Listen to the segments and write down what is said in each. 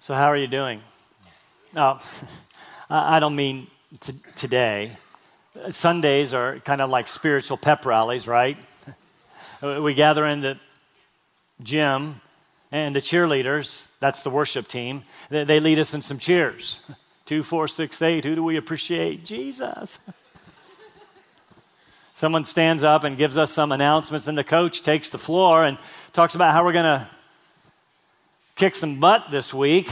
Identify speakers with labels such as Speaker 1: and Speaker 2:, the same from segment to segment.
Speaker 1: So, how are you doing? Oh, no, I don't mean t- today. Sundays are kind of like spiritual pep rallies, right? We gather in the gym, and the cheerleaders, that's the worship team, they lead us in some cheers. Two, four, six, eight. Who do we appreciate? Jesus. Someone stands up and gives us some announcements, and the coach takes the floor and talks about how we're going to kick some butt this week,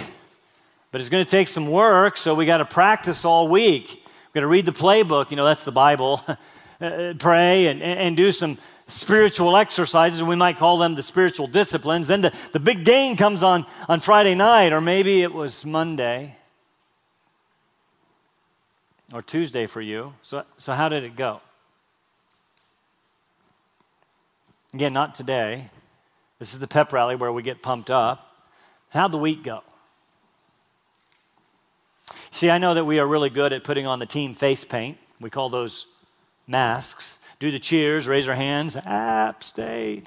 Speaker 1: but it's going to take some work, so we got to practice all week. We've got to read the playbook, you know, that's the Bible, uh, pray and, and do some spiritual exercises. We might call them the spiritual disciplines. Then the, the big game comes on, on Friday night, or maybe it was Monday or Tuesday for you. So, so how did it go? Again, not today. This is the pep rally where we get pumped up. How'd the week go? See, I know that we are really good at putting on the team face paint. We call those masks. Do the cheers, raise our hands. App State.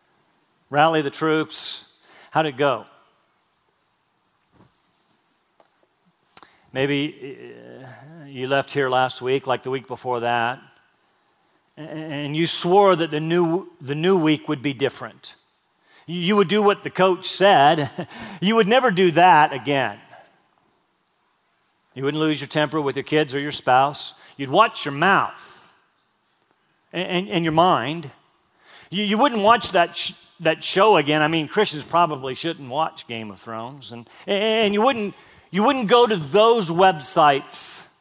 Speaker 1: Rally the troops. How'd it go? Maybe uh, you left here last week, like the week before that, and you swore that the new, the new week would be different. You would do what the coach said. You would never do that again. You wouldn't lose your temper with your kids or your spouse. You'd watch your mouth and, and, and your mind. You, you wouldn't watch that, sh- that show again. I mean, Christians probably shouldn't watch Game of Thrones. And, and you, wouldn't, you wouldn't go to those websites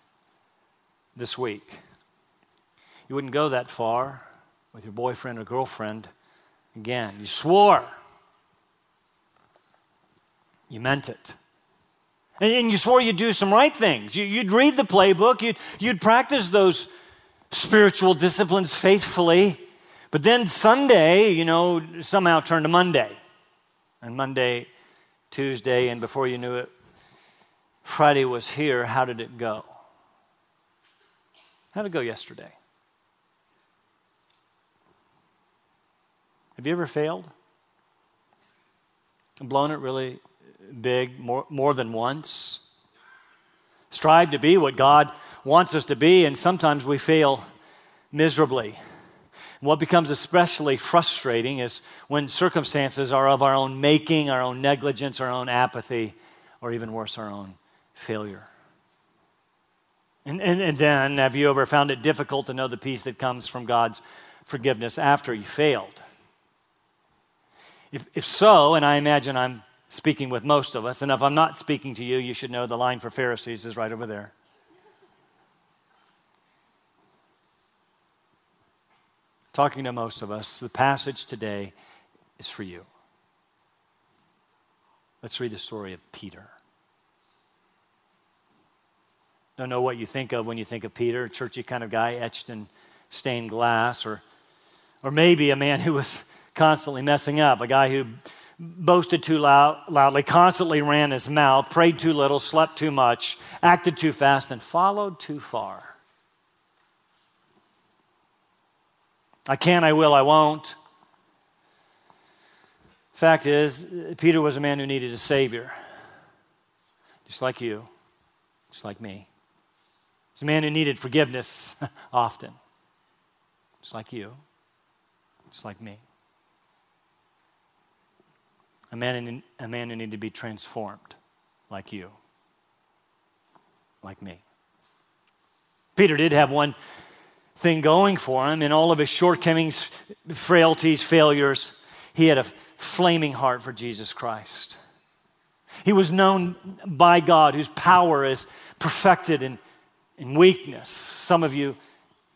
Speaker 1: this week. You wouldn't go that far with your boyfriend or girlfriend again. You swore. You meant it. And, you swore you'd do some right things. You, would read the playbook, you'd, you'd practice those spiritual disciplines faithfully. But then Sunday, you know, somehow turned to Monday. And Monday, Tuesday, and before you knew it, Friday was here. How did it go? How did it go yesterday? Have you ever failed? Blown it really big more, more than once. Strive to be what God wants us to be, and sometimes we fail miserably. What becomes especially frustrating is when circumstances are of our own making, our own negligence, our own apathy, or even worse, our own failure. And, and, and, then, have you ever found it difficult to know the peace that comes from God's forgiveness after you failed? If, if so, and I imagine I'm speaking with most of us. And if I'm not speaking to you, you should know the line for Pharisees is right over there. Talking to most of us, the passage today is for you. Let's read the story of Peter. Don't know what you think of when you think of Peter, a churchy kind of guy etched in stained glass, or, or maybe a man who was constantly messing up, a guy who boasted too loud, loudly, constantly ran his mouth, prayed too little, slept too much, acted too fast, and followed too far. I can, I will, I won't. Fact is, Peter was a man who needed a Savior, just like you, just like me. He's a man who needed forgiveness often, just like you, just like me. A man, in, a man who needed to be transformed like you, like me. Peter did have one thing going for him in all of his shortcomings, frailties, failures. He had a flaming heart for Jesus Christ. He was known by God, whose power is perfected in, in weakness. Some of you,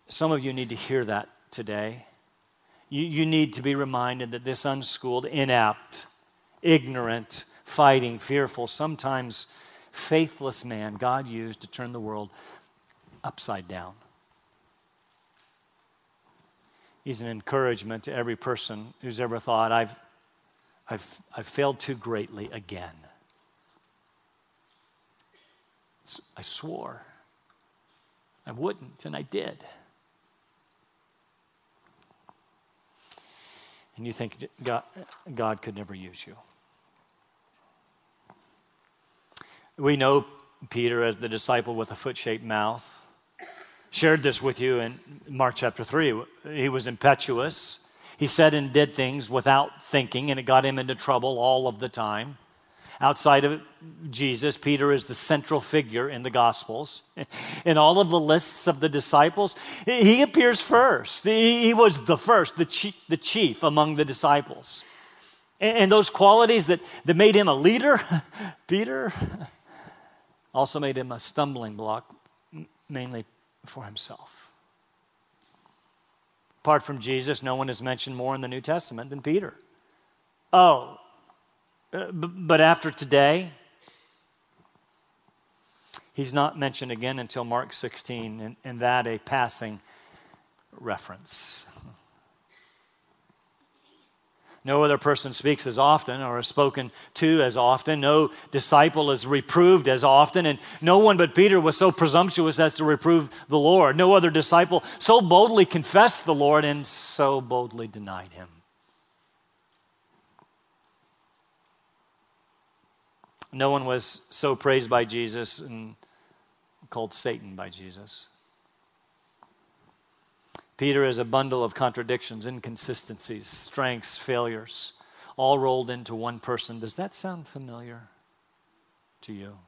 Speaker 1: some of you need to hear that today. You, you need to be reminded that this unschooled, inept, ignorant, fighting, fearful, sometimes faithless man God used to turn the world upside down. He's an encouragement to every person who's ever thought, I've, I've, I've failed too greatly again. I swore I wouldn't, and I did. And you think God, God could never use you. We know Peter as the disciple with a foot shaped mouth. Shared this with you in Mark chapter 3. He was impetuous. He said and did things without thinking, and it got him into trouble all of the time. Outside of Jesus, Peter is the central figure in the Gospels. In all of the lists of the disciples, he appears first. He was the first, the chief, the chief among the disciples. And those qualities that, that made him a leader, Peter, also made him a stumbling block, mainly for himself. Apart from Jesus, no one is mentioned more in the New Testament than Peter. Oh, uh, but after today, he's not mentioned again until Mark 16, and, and that a passing reference. No other person speaks as often or is spoken to as often. No disciple is reproved as often. And no one but Peter was so presumptuous as to reprove the Lord. No other disciple so boldly confessed the Lord and so boldly denied him. No one was so praised by Jesus and called Satan by Jesus. Peter is a bundle of contradictions, inconsistencies, strengths, failures, all rolled into one person. Does that sound familiar to you?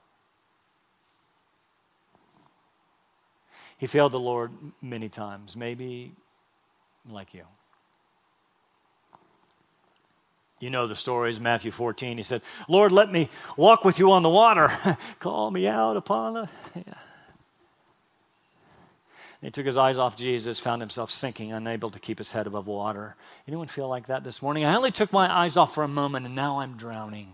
Speaker 1: He failed the Lord many times, maybe like you. You know the stories, Matthew 14. He said, Lord, let me walk with you on the water. Call me out upon the. Yeah. He took his eyes off Jesus, found himself sinking, unable to keep his head above water. Anyone feel like that this morning? I only took my eyes off for a moment and now I'm drowning.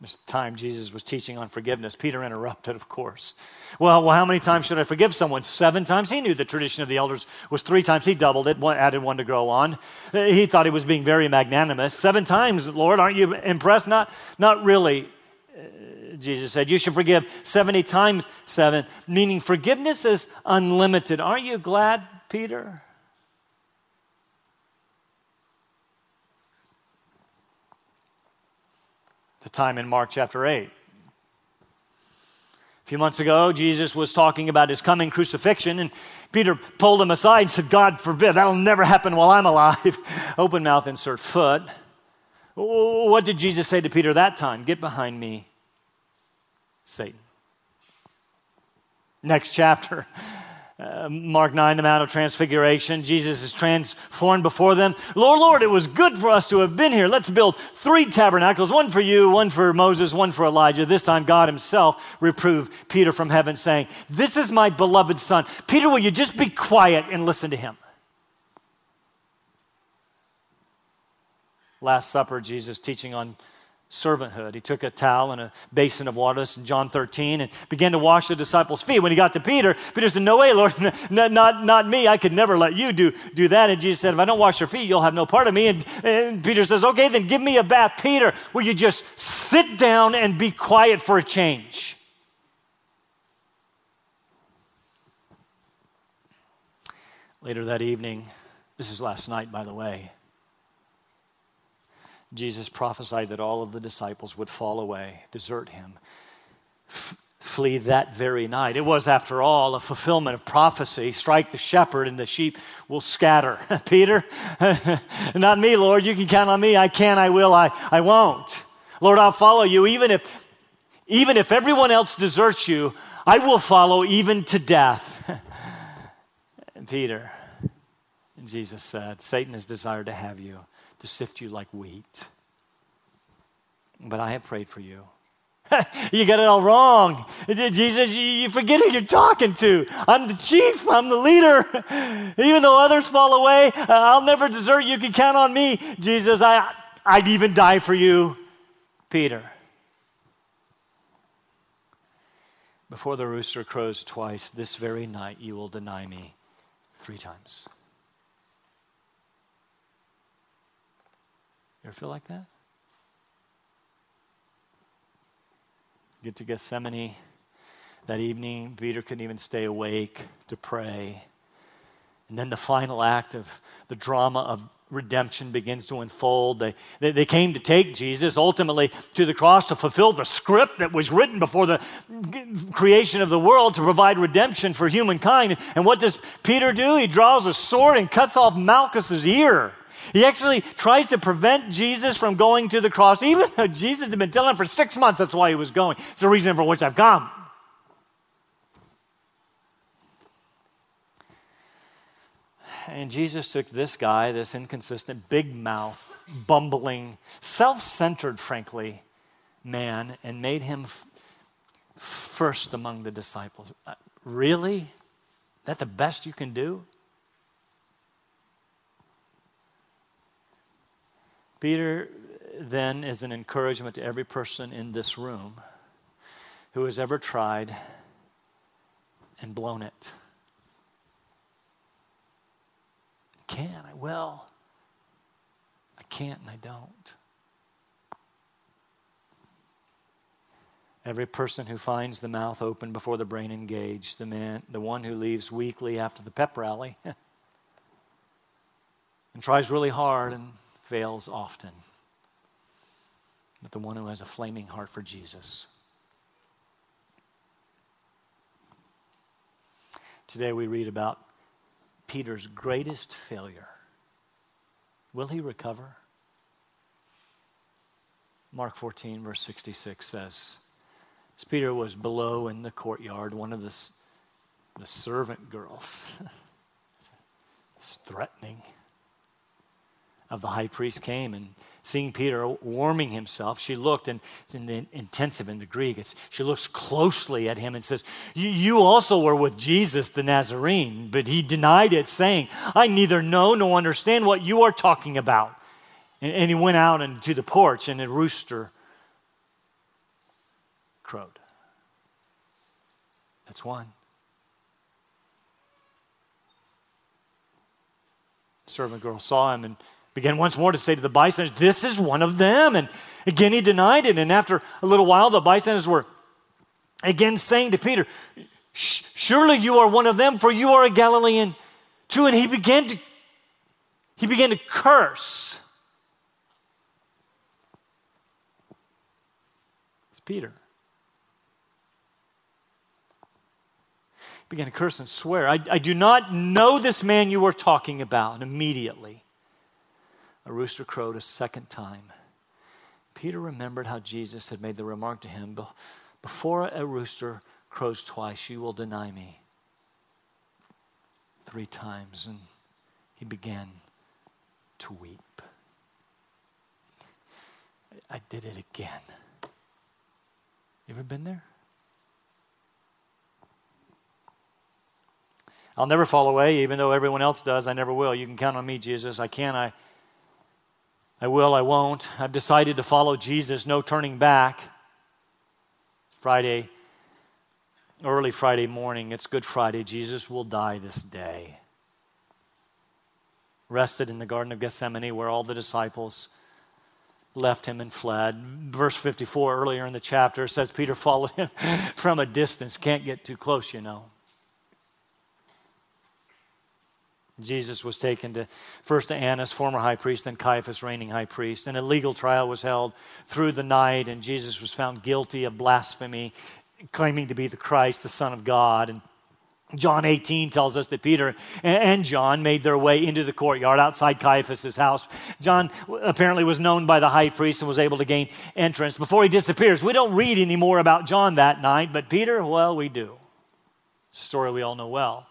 Speaker 1: There's a time Jesus was teaching on forgiveness. Peter interrupted, of course. Well, well, how many times should I forgive someone? Seven times. He knew the tradition of the elders was three times. He doubled it, one, added one to grow on. He thought he was being very magnanimous. Seven times, Lord, aren't you impressed? Not, not really. Jesus said, You should forgive 70 times seven, meaning forgiveness is unlimited. Aren't you glad, Peter? the time in Mark chapter 8. A few months ago, Jesus was talking about his coming crucifixion, and Peter pulled him aside and said, God forbid, that'll never happen while I'm alive. Open mouth, insert foot. What did Jesus say to Peter that time? Get behind me, Satan. Next chapter. Uh, Mark 9, the Mount of Transfiguration. Jesus is transformed before them. Lord, Lord, it was good for us to have been here. Let's build three tabernacles one for you, one for Moses, one for Elijah. This time, God Himself reproved Peter from heaven, saying, This is my beloved Son. Peter, will you just be quiet and listen to him? Last Supper, Jesus teaching on servanthood. He took a towel and a basin of water, this in John 13, and began to wash the disciples' feet. When he got to Peter, Peter said, No way, Lord, not, not, not me. I could never let you do, do that. And Jesus said, If I don't wash your feet, you'll have no part of me. And, and Peter says, Okay, then give me a bath. Peter, will you just sit down and be quiet for a change? Later that evening, this is last night, by the way. Jesus prophesied that all of the disciples would fall away, desert him, f- flee that very night. It was, after all, a fulfillment of prophecy strike the shepherd and the sheep will scatter. Peter, not me, Lord. You can count on me. I can, I will, I, I won't. Lord, I'll follow you. Even if, even if everyone else deserts you, I will follow even to death. and Peter, and Jesus said, Satan has desired to have you to sift you like wheat. But I have prayed for you. you got it all wrong. Jesus, you forget who you're talking to. I'm the chief, I'm the leader. Even though others fall away, uh, I'll never desert you. You can count on me. Jesus, I, I'd even die for you. Peter. Before the rooster crows twice, this very night you will deny me three times. You ever feel like that? Get to Gethsemane that evening. Peter couldn't even stay awake to pray. And then the final act of the drama of redemption begins to unfold. They, they, they, came to take Jesus ultimately to the cross to fulfill the script that was written before the creation of the world to provide redemption for humankind. And what does Peter do? He draws a sword and cuts off Malchus's ear. He actually tries to prevent Jesus from going to the cross, even though Jesus had been telling him for six months that's why he was going. It's the reason for which I've come. And Jesus took this guy, this inconsistent, big mouth, bumbling, self centered, frankly, man, and made him f- first among the disciples. Uh, really? That the best you can do? Peter then is an encouragement to every person in this room who has ever tried and blown it. can, I will. I can't and I don't. Every person who finds the mouth open before the brain engaged, the man, the one who leaves weakly after the pep rally and tries really hard and fails often. But the one who has a flaming heart for Jesus. Today we read about Peter's greatest failure. Will he recover? Mark 14, verse 66 says, As Peter was below in the courtyard, one of the, the servant girls, it's threatening, of the high priest came and seeing Peter warming himself, she looked, and it's in the intensive in the Greek. It's, she looks closely at him and says, You also were with Jesus the Nazarene. But he denied it, saying, I neither know nor understand what you are talking about. And, and he went out into the porch, and a rooster crowed. That's one. servant girl saw him and began once more to say to the bystanders, This is one of them. And again he denied it. And after a little while, the bystanders were again saying to Peter, Surely you are one of them, for you are a Galilean too. And he began to he began to curse. It's Peter. He began to curse and swear, I, I do not know this man you are talking about. Immediately a rooster crowed a second time. Peter remembered how Jesus had made the remark to him Before a rooster crows twice, you will deny me three times. And he began to weep. I did it again. You ever been there? I'll never fall away, even though everyone else does. I never will. You can count on me, Jesus. I can. I I will, I won't. I've decided to follow Jesus, no turning back. Friday, early Friday morning, it's Good Friday. Jesus will die this day. Rested in the Garden of Gethsemane where all the disciples left him and fled. Verse 54 earlier in the chapter says Peter followed him from a distance. Can't get too close, you know. Jesus was taken to first to Annas, former high priest, then Caiaphas, reigning high priest. And a legal trial was held through the night, and Jesus was found guilty of blasphemy, claiming to be the Christ, the Son of God. And John 18 tells us that Peter and John made their way into the courtyard outside Caiaphas' house. John apparently was known by the high priest and was able to gain entrance before he disappears. We don't read any more about John that night, but Peter, well, we do. It's a story we all know well.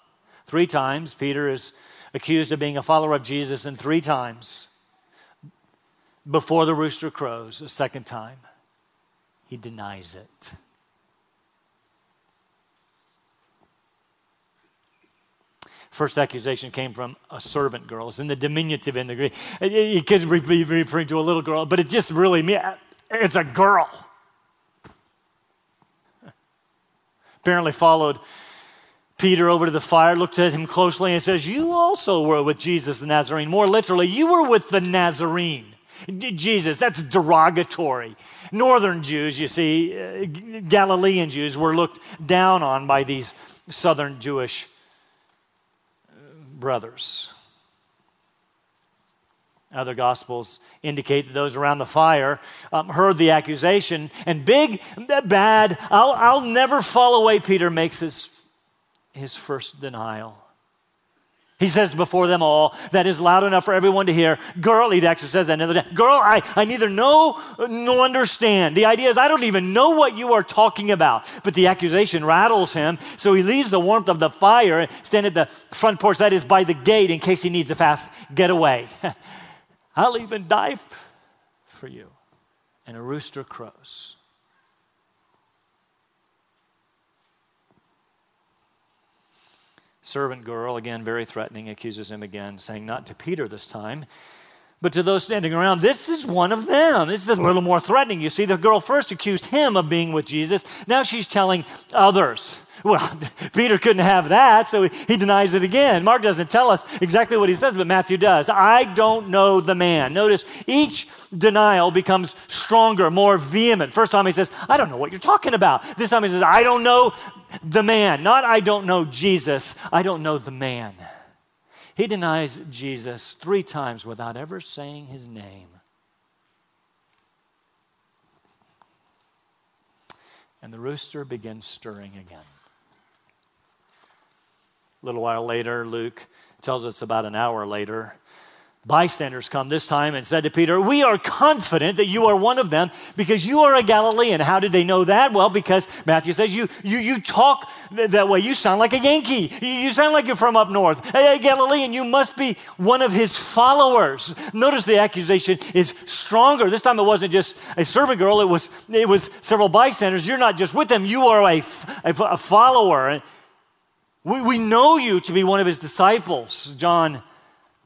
Speaker 1: Three times, Peter is accused of being a follower of Jesus, and three times before the rooster crows, a second time, he denies it. First accusation came from a servant girl. It's in the diminutive in the Greek. It could be referring to a little girl, but it just really means it's a girl. Apparently followed Peter over to the fire, looked at him closely, and says, You also were with Jesus the Nazarene. More literally, you were with the Nazarene. Jesus, that's derogatory. Northern Jews, you see, uh, Galilean Jews were looked down on by these southern Jewish uh, brothers. Other gospels indicate that those around the fire um, heard the accusation, and big, bad, I'll, I'll never fall away, Peter makes his, his first denial. He says before them all, that is loud enough for everyone to hear. Girl, he actually says that another day. Girl, I, I neither know nor understand. The idea is, I don't even know what you are talking about. But the accusation rattles him, so he leaves the warmth of the fire, and stand at the front porch, that is by the gate, in case he needs a fast getaway. I'll even die for you. And a rooster crows. Servant girl, again, very threatening, accuses him again, saying, Not to Peter this time, but to those standing around, this is one of them. This is a little more threatening. You see, the girl first accused him of being with Jesus. Now she's telling others. Well, Peter couldn't have that, so he denies it again. Mark doesn't tell us exactly what he says, but Matthew does. I don't know the man. Notice each denial becomes stronger, more vehement. First time he says, I don't know what you're talking about. This time he says, I don't know the man. Not I don't know Jesus, I don't know the man. He denies Jesus three times without ever saying his name. And the rooster begins stirring again. A little while later, Luke tells us about an hour later, bystanders come this time and said to Peter, We are confident that you are one of them because you are a Galilean. How did they know that? Well, because Matthew says you, you, you talk that way. You sound like a Yankee. You sound like you're from up north. Hey, Galilean, you must be one of his followers. Notice the accusation is stronger. This time it wasn't just a servant girl, it was, it was several bystanders. You're not just with them, you are a, a, a follower. We, we know you to be one of his disciples. John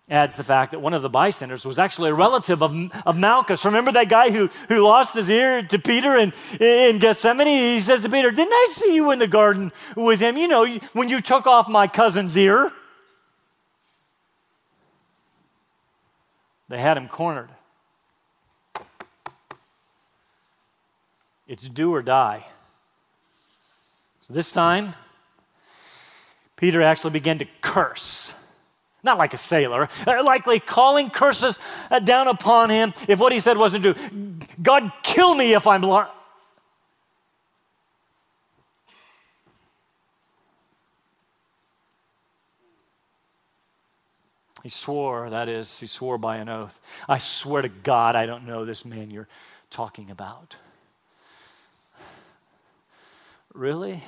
Speaker 1: adds the fact that one of the bystanders was actually a relative of, of Malchus. Remember that guy who, who lost his ear to Peter in, in Gethsemane? He says to Peter, Didn't I see you in the garden with him? You know, when you took off my cousin's ear. They had him cornered. It's do or die. So this time, Peter actually began to curse. Not like a sailor, uh, likely calling curses uh, down upon him if what he said wasn't true. God, kill me if I'm blind. He swore, that is, he swore by an oath. I swear to God, I don't know this man you're talking about. Really?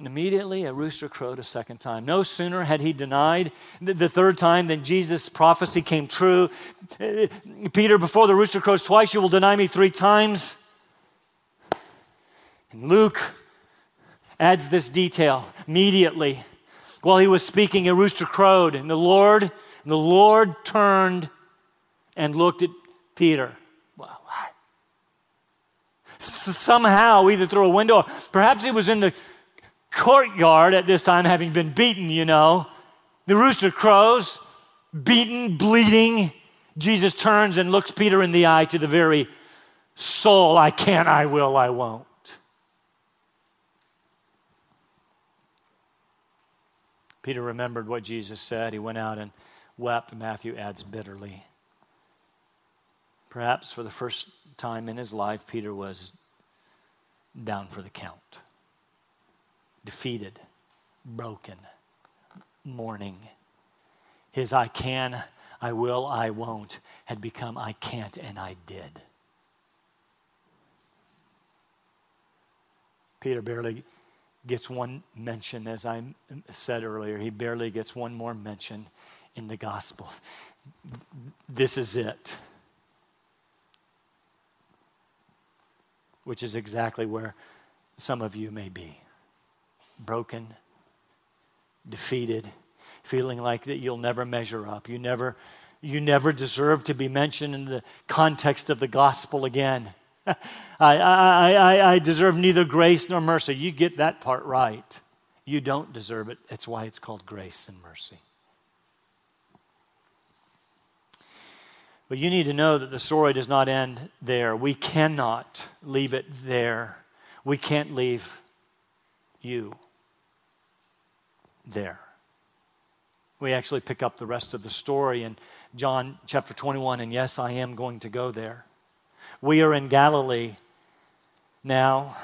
Speaker 1: And immediately a rooster crowed a second time. No sooner had he denied the third time than Jesus' prophecy came true. Uh, Peter, before the rooster crows twice, you will deny me three times. And Luke adds this detail immediately. While he was speaking, a rooster crowed, and the Lord, and the Lord turned and looked at Peter. Well, what? Somehow, either through a window, perhaps he was in the courtyard at this time, having been beaten, you know. The rooster crows, beaten, bleeding. Jesus turns and looks Peter in the eye to the very soul. I can't, I will, I won't. Peter remembered what Jesus said. He went out and wept, Matthew adds bitterly. Perhaps for the first time in his life, Peter was down for the count defeated, broken, mourning. His I can, I will, I won't had become I can't and I did. Peter barely gets one mention, as I said earlier. He barely gets one more mention in the gospel. This is it. Which is exactly where some of you may be broken, defeated, feeling like that you'll never measure up. You never, you never deserve to be mentioned in the context of the gospel again. I, I, I, I deserve neither grace nor mercy. You get that part right. You don't deserve it. That's why it's called grace and mercy. But you need to know that the story does not end there. We cannot leave it there. We can't leave you there. We actually pick up the rest of the story in John chapter 21, and yes, I am going to go there. We are in Galilee now,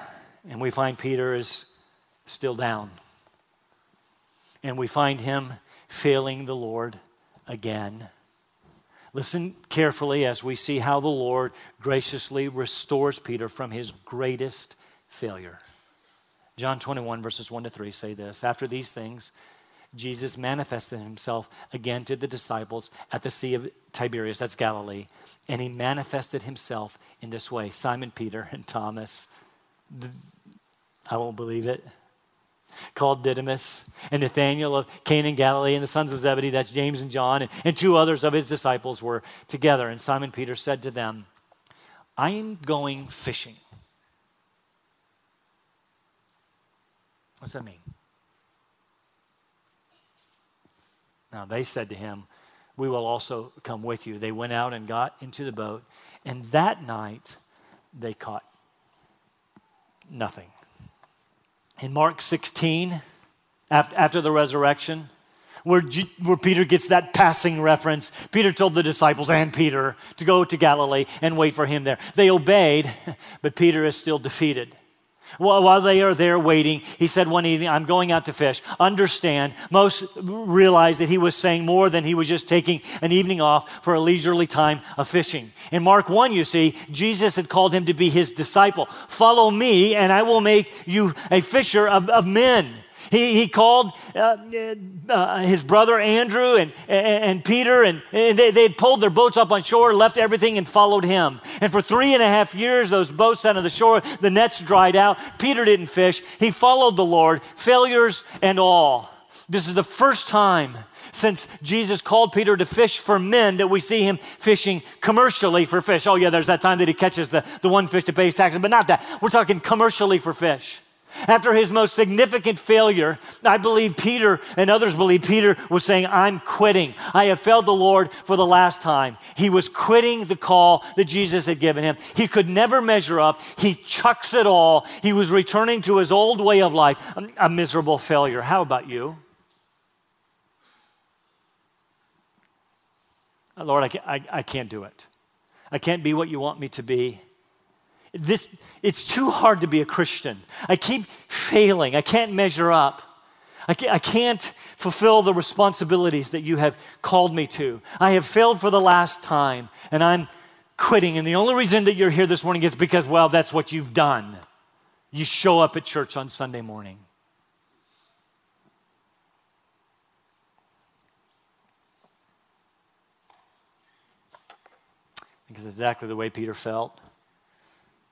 Speaker 1: and we find Peter is still down. And we find him failing the Lord again. Listen carefully as we see how the Lord graciously restores Peter from his greatest failure. John 21, verses 1 to 3 say this After these things, Jesus manifested himself again to the disciples at the Sea of Tiberias, that's Galilee, and he manifested himself in this way Simon Peter and Thomas, I won't believe it, called Didymus, and Nathanael of Cana Galilee, and the sons of Zebedee, that's James and John, and two others of his disciples were together. And Simon Peter said to them, I am going fishing. What's that mean? Now they said to him, We will also come with you. They went out and got into the boat, and that night they caught nothing. In Mark 16, after the resurrection, where, where Peter gets that passing reference. Peter told the disciples and Peter to go to Galilee and wait for him there. They obeyed, but Peter is still defeated. While they are there waiting, he said one evening, I'm going out to fish. Understand, most realize that he was saying more than he was just taking an evening off for a leisurely time of fishing. In Mark 1, you see, Jesus had called him to be his disciple. Follow me, and I will make you a fisher of, of men. He, he called uh, uh, his brother Andrew and, and, and Peter, and, and they, they pulled their boats up on shore, left everything, and followed him. And for three and a half years, those boats sat on the shore, the nets dried out. Peter didn't fish. He followed the Lord, failures and all. This is the first time since Jesus called Peter to fish for men that we see him fishing commercially for fish. Oh, yeah, there's that time that he catches the, the one fish to pay his taxes, but not that. We're talking commercially for fish. After his most significant failure, I believe Peter and others believe Peter was saying, I'm quitting. I have failed the Lord for the last time. He was quitting the call that Jesus had given him. He could never measure up. He chucks it all. He was returning to his old way of life, a miserable failure. How about you? Lord, I can't, I, I can't do it. I can't be what you want me to be. This, it's too hard to be a Christian. I keep failing. I can't measure up. I can't, I can't fulfill the responsibilities that you have called me to. I have failed for the last time, and I'm quitting. And the only reason that you're here this morning is because, well, that's what you've done. You show up at church on Sunday morning. Because exactly the way Peter felt.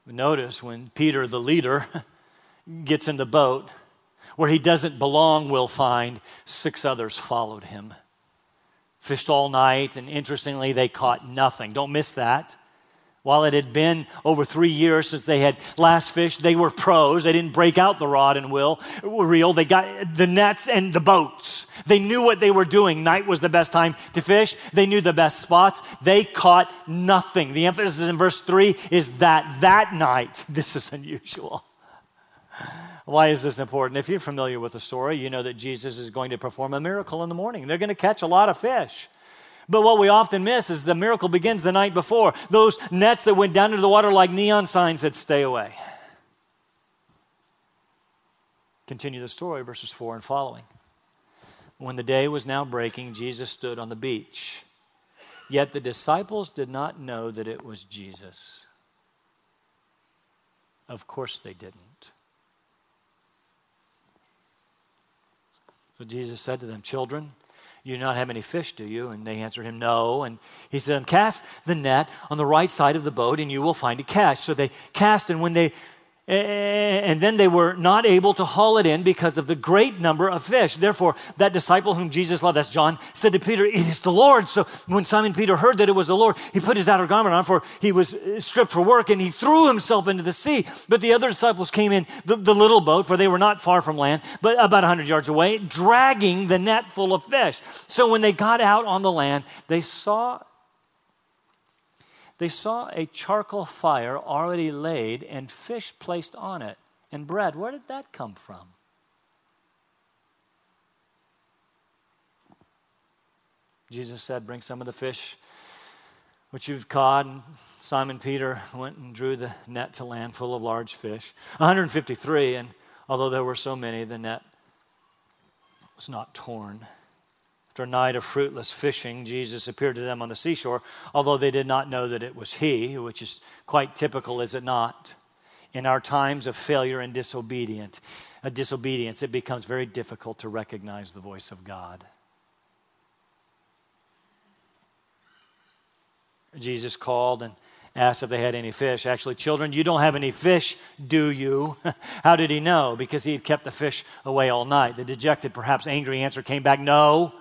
Speaker 1: Notice when Peter, the leader, gets in the boat, where he doesn't belong, we'll find six others followed him. Fished all night, and interestingly, they caught nothing. Don't miss that. While it had been over three years since they had last fished, they were pros. They didn't break out the rod and will, reel. They got the nets and the boats. They knew what they were doing. Night was the best time to fish. They knew the best spots. They caught nothing. The emphasis in verse 3 is that that night, this is unusual. Why is this important? If you're familiar with the story, you know that Jesus is going to perform a miracle in the morning. They're going to catch a lot of fish. But what we often miss is the miracle begins the night before. Those nets that went down into the water like neon signs said, Stay away. Continue the story, verses 4 and following. When the day was now breaking, Jesus stood on the beach. Yet the disciples did not know that it was Jesus. Of course they didn't. So Jesus said to them, Children, you not have any fish, do you? And they answered him, No. And he said, Cast the net on the right side of the boat, and you will find a catch. So they cast, and when they and then they were not able to haul it in because of the great number of fish. Therefore, that disciple whom Jesus loved, that's John, said to Peter, It is the Lord. So when Simon Peter heard that it was the Lord, he put his outer garment on, for he was uh, stripped for work, and he threw himself into the sea. But the other disciples came in the, the little boat, for they were not far from land, but about 100 yards away, dragging the net full of fish. So when they got out on the land, they saw they saw a charcoal fire already laid and fish placed on it and bread. Where did that come from? Jesus said, Bring some of the fish which you've caught. And Simon Peter went and drew the net to land full of large fish 153. And although there were so many, the net was not torn. After a night of fruitless fishing, Jesus appeared to them on the seashore, although they did not know that it was He, which is quite typical, is it not? In our times of failure and disobedience, a disobedience, it becomes very difficult to recognize the voice of God. Jesus called and asked if they had any fish. Actually, children, you don't have any fish, do you? How did he know? Because he had kept the fish away all night. The dejected, perhaps angry answer came back, No.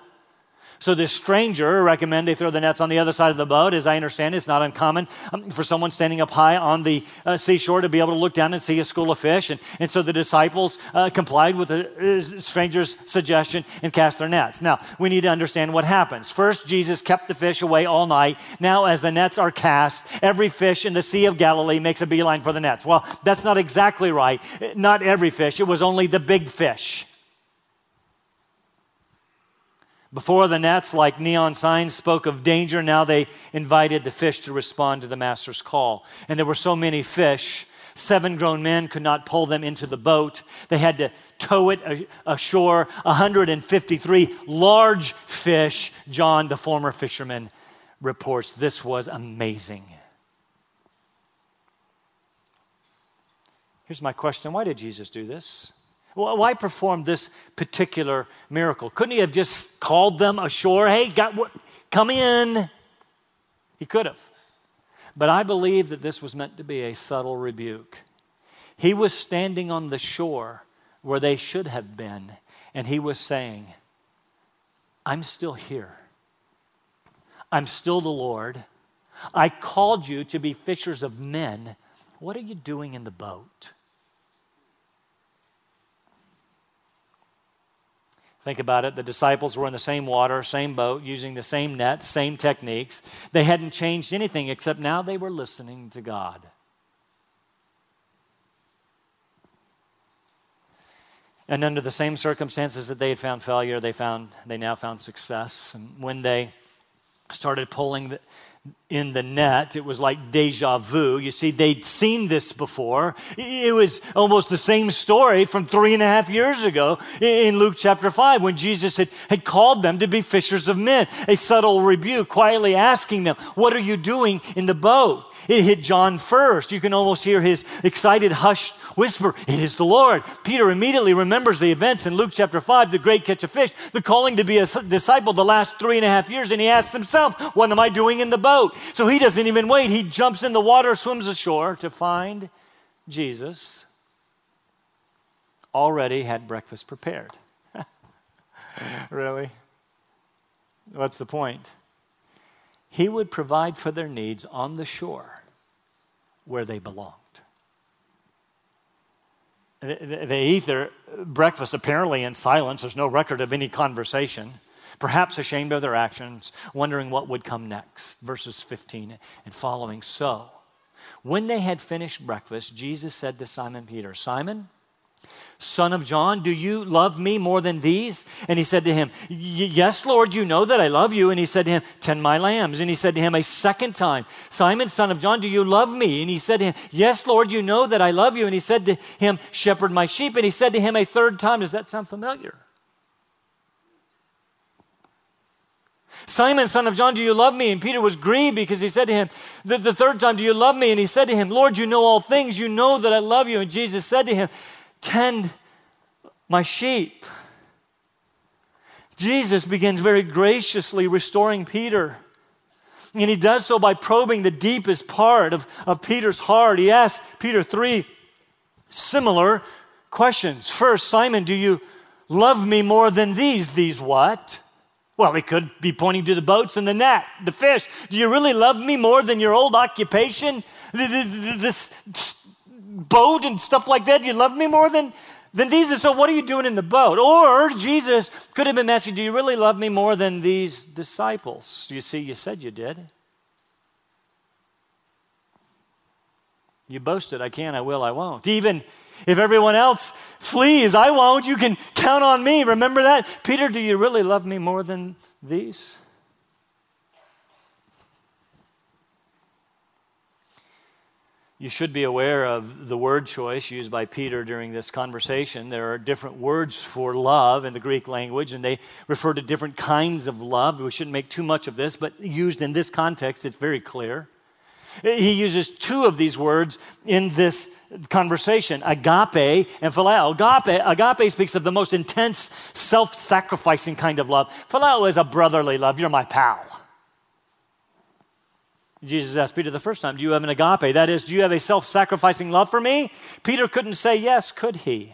Speaker 1: So this stranger recommend they throw the nets on the other side of the boat. As I understand, it's not uncommon um, for someone standing up high on the uh, seashore to be able to look down and see a school of fish. And, and so the disciples uh, complied with the uh, stranger's suggestion and cast their nets. Now, we need to understand what happens. First, Jesus kept the fish away all night. Now, as the nets are cast, every fish in the Sea of Galilee makes a beeline for the nets. Well, that's not exactly right. Not every fish. It was only the big fish. Before the nets, like neon signs, spoke of danger. Now they invited the fish to respond to the master's call. And there were so many fish, seven grown men could not pull them into the boat. They had to tow it ashore. 153 large fish. John, the former fisherman, reports this was amazing. Here's my question Why did Jesus do this? Why perform this particular miracle? Couldn't he have just called them ashore? Hey, got what? Come in. He could have. But I believe that this was meant to be a subtle rebuke. He was standing on the shore where they should have been, and he was saying, I'm still here. I'm still the Lord. I called you to be fishers of men. What are you doing in the boat? Think about it. The disciples were in the same water, same boat, using the same nets, same techniques. They hadn't changed anything except now they were listening to God. And under the same circumstances that they had found failure, they found they now found success. And when they started pulling the, in the net. It was like deja vu. You see, they'd seen this before. It was almost the same story from three and a half years ago in Luke chapter 5 when Jesus had, had called them to be fishers of men. A subtle rebuke, quietly asking them, What are you doing in the boat? It hit John first. You can almost hear his excited, hushed whisper, It is the Lord. Peter immediately remembers the events in Luke chapter 5, the great catch of fish, the calling to be a disciple the last three and a half years, and he asks himself, What am I doing in the boat? So he doesn't even wait. He jumps in the water, swims ashore to find Jesus. Already had breakfast prepared. really? What's the point? He would provide for their needs on the shore where they belonged. They eat their breakfast apparently in silence. There's no record of any conversation. Perhaps ashamed of their actions, wondering what would come next. Verses 15 and following. So, when they had finished breakfast, Jesus said to Simon Peter, Simon, Son of John, do you love me more than these? And he said to him, Yes, Lord, you know that I love you. And he said to him, Tend my lambs. And he said to him a second time, Simon, son of John, do you love me? And he said to him, Yes, Lord, you know that I love you. And he said to him, Shepherd my sheep. And he said to him a third time, Does that sound familiar? Simon, son of John, do you love me? And Peter was grieved because he said to him, the, the third time, Do you love me? And he said to him, Lord, you know all things. You know that I love you. And Jesus said to him, Tend my sheep. Jesus begins very graciously restoring Peter. And he does so by probing the deepest part of, of Peter's heart. He asks Peter three similar questions. First, Simon, do you love me more than these? These what? Well, he could be pointing to the boats and the net, the fish. Do you really love me more than your old occupation? This boat and stuff like that? You love me more than, than these? And so, what are you doing in the boat? Or Jesus could have been asking, Do you really love me more than these disciples? You see, you said you did. You boasted, I can, I will, I won't. Even if everyone else flees, I won't. You can count on me. Remember that? Peter, do you really love me more than these? You should be aware of the word choice used by Peter during this conversation. There are different words for love in the Greek language, and they refer to different kinds of love. We shouldn't make too much of this, but used in this context, it's very clear. He uses two of these words in this conversation agape and phileo. Agape, agape speaks of the most intense, self sacrificing kind of love. Phileo is a brotherly love. You're my pal. Jesus asked Peter the first time, Do you have an agape? That is, do you have a self sacrificing love for me? Peter couldn't say yes, could he?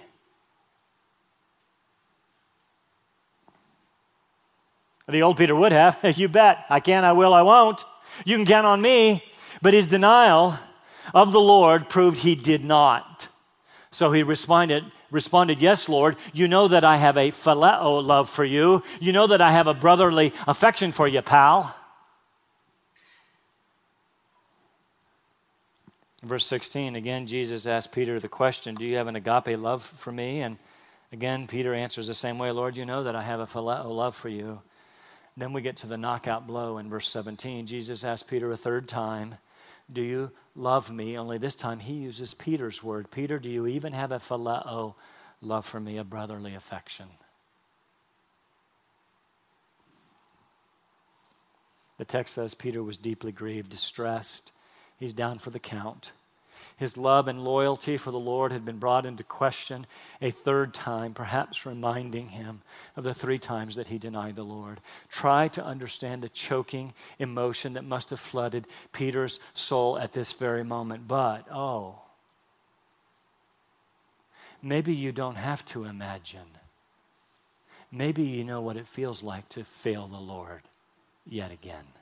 Speaker 1: The old Peter would have. you bet. I can, I will, I won't. You can count on me. But his denial of the Lord proved he did not. So he responded, responded, Yes, Lord, you know that I have a phileo love for you. You know that I have a brotherly affection for you, pal. Verse 16, again, Jesus asked Peter the question, Do you have an agape love for me? And again, Peter answers the same way, Lord, you know that I have a phileo love for you. Then we get to the knockout blow in verse 17. Jesus asked Peter a third time, Do you love me? Only this time he uses Peter's word. Peter, do you even have a phileo love for me, a brotherly affection? The text says Peter was deeply grieved, distressed he's down for the count. His love and loyalty for the Lord had been brought into question a third time, perhaps reminding him of the three times that he denied the Lord. Try to understand the choking emotion that must have flooded Peter's soul at this very moment. But, oh, maybe you don't have to imagine. Maybe you know what it feels like to fail the Lord yet again.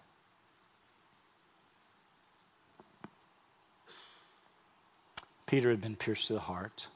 Speaker 1: Peter had been pierced to the heart.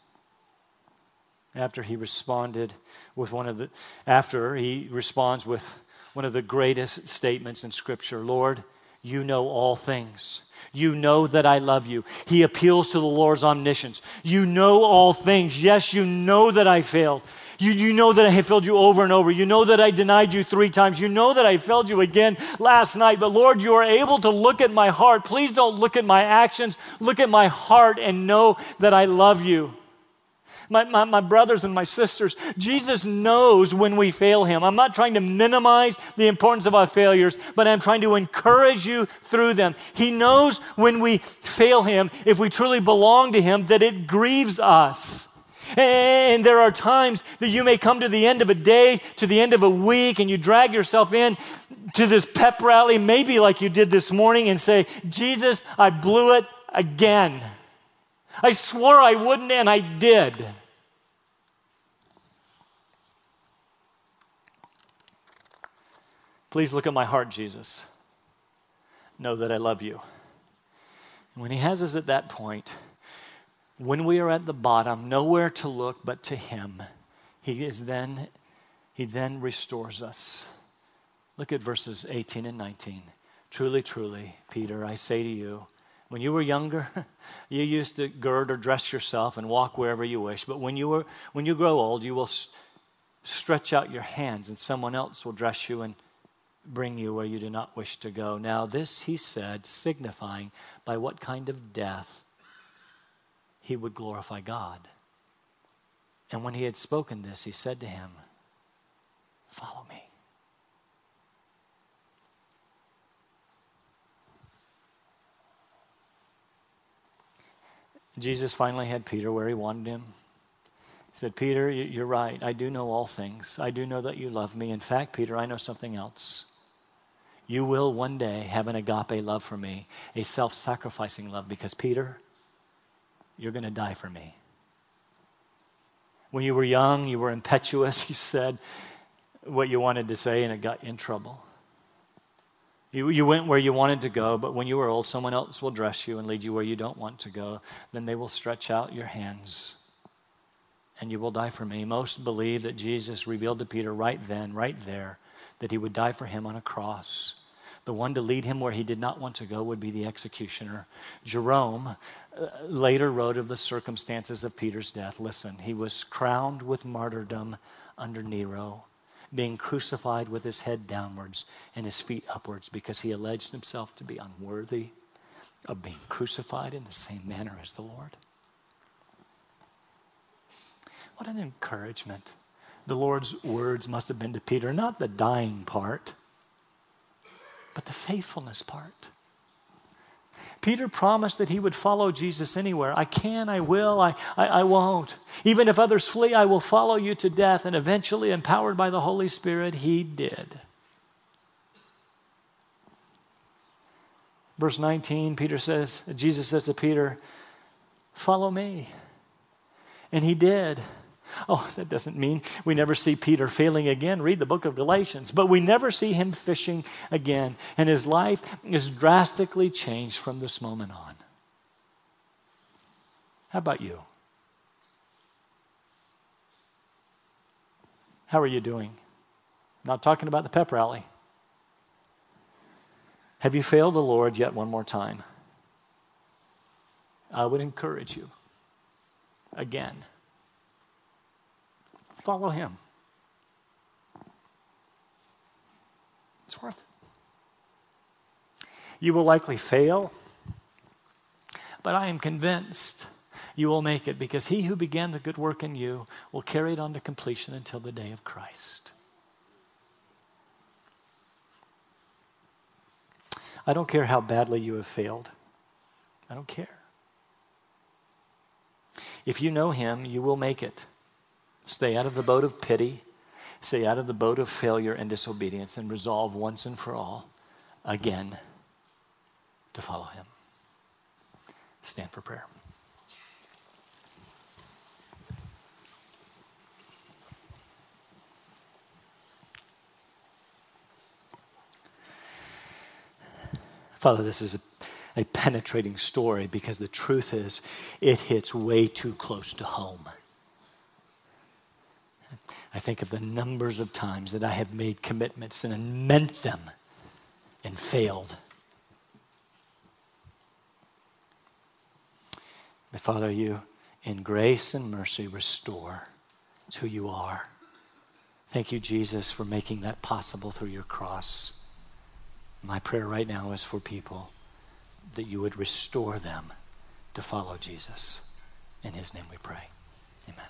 Speaker 1: After he responded with one of the, after he responds with one of the greatest statements in Scripture Lord, you know all things. You know that I love you. He appeals to the Lord's omniscience. You know all things. Yes, you know that I failed. You, you know that I have failed you over and over. You know that I denied you three times. You know that I failed you again last night. But Lord, you are able to look at my heart. Please don't look at my actions. Look at my heart and know that I love you. My, my, my, brothers and my sisters, Jesus knows when we fail him. I'm not trying to minimize the importance of our failures, but I'm trying to encourage you through them. He knows when we fail him, if we truly belong to him, that it grieves us. And there are times that you may come to the end of a day, to the end of a week, and you drag yourself in to this pep rally, maybe like you did this morning, and say, Jesus, I blew it again. I swore I wouldn't, and I did. Please look at my heart, Jesus. Know that I love you. And when he has us at that point, when we are at the bottom, nowhere to look but to him, he is then he then restores us. Look at verses 18 and 19. Truly, truly, Peter, I say to you, when you were younger, you used to gird or dress yourself and walk wherever you wish. But when you, were, when you grow old, you will stretch out your hands, and someone else will dress you and bring you where you do not wish to go. Now, this he said, signifying by what kind of death he would glorify God. And when he had spoken this, he said to him, Follow me. Jesus finally had Peter where he wanted him. He said, Peter, you're right. I do know all things. I do know that you love me. In fact, Peter, I know something else. You will one day have an agape love for me, a self sacrificing love, because, Peter, you're going to die for me. When you were young, you were impetuous, you said what you wanted to say, and it got you in trouble. You, you went where you wanted to go, but when you were old, someone else will dress you and lead you where you don't want to go. Then they will stretch out your hands, and you will die for me. Most believe that Jesus revealed to Peter right then, right there, that he would die for him on a cross. The one to lead him where he did not want to go would be the executioner. Jerome uh, later wrote of the circumstances of Peter's death. Listen, he was crowned with martyrdom under Nero, being crucified with his head downwards and his feet upwards because he alleged himself to be unworthy of being crucified in the same manner as the Lord. What an encouragement the Lord's words must have been to Peter, not the dying part, but the faithfulness part. Peter promised that he would follow Jesus anywhere. I can, I will, I, I, I, won't. Even if others flee, I will follow you to death. And eventually, empowered by the Holy Spirit, he did. Verse 19, Peter says, Jesus says to Peter, Follow me. And he did. Oh, that doesn't mean we never see Peter failing again. Read the book of Galatians. But we never see him fishing again. And his life is drastically changed from this moment on. How about you? How are you doing? Not talking about the pep rally. Have you failed the Lord yet one more time? I would encourage you again Follow him. It's worth it. You will likely fail, but I am convinced you will make it because he who began the good work in you will carry it on to completion until the day of Christ. I don't care how badly you have failed. I don't care. If you know him, you will make it. Stay out of the boat of pity. Stay out of the boat of failure and disobedience and resolve once and for all again to follow him. Stand for prayer. Father, this is a, a, penetrating story because the truth is it hits way too close to home. I think of the numbers of times that I have made commitments and meant them and failed. But Father, you in grace and mercy restore. It's who you are. Thank you, Jesus, for making that possible through your cross. My prayer right now is for people that you would restore them to follow Jesus. In his name we pray. Amen.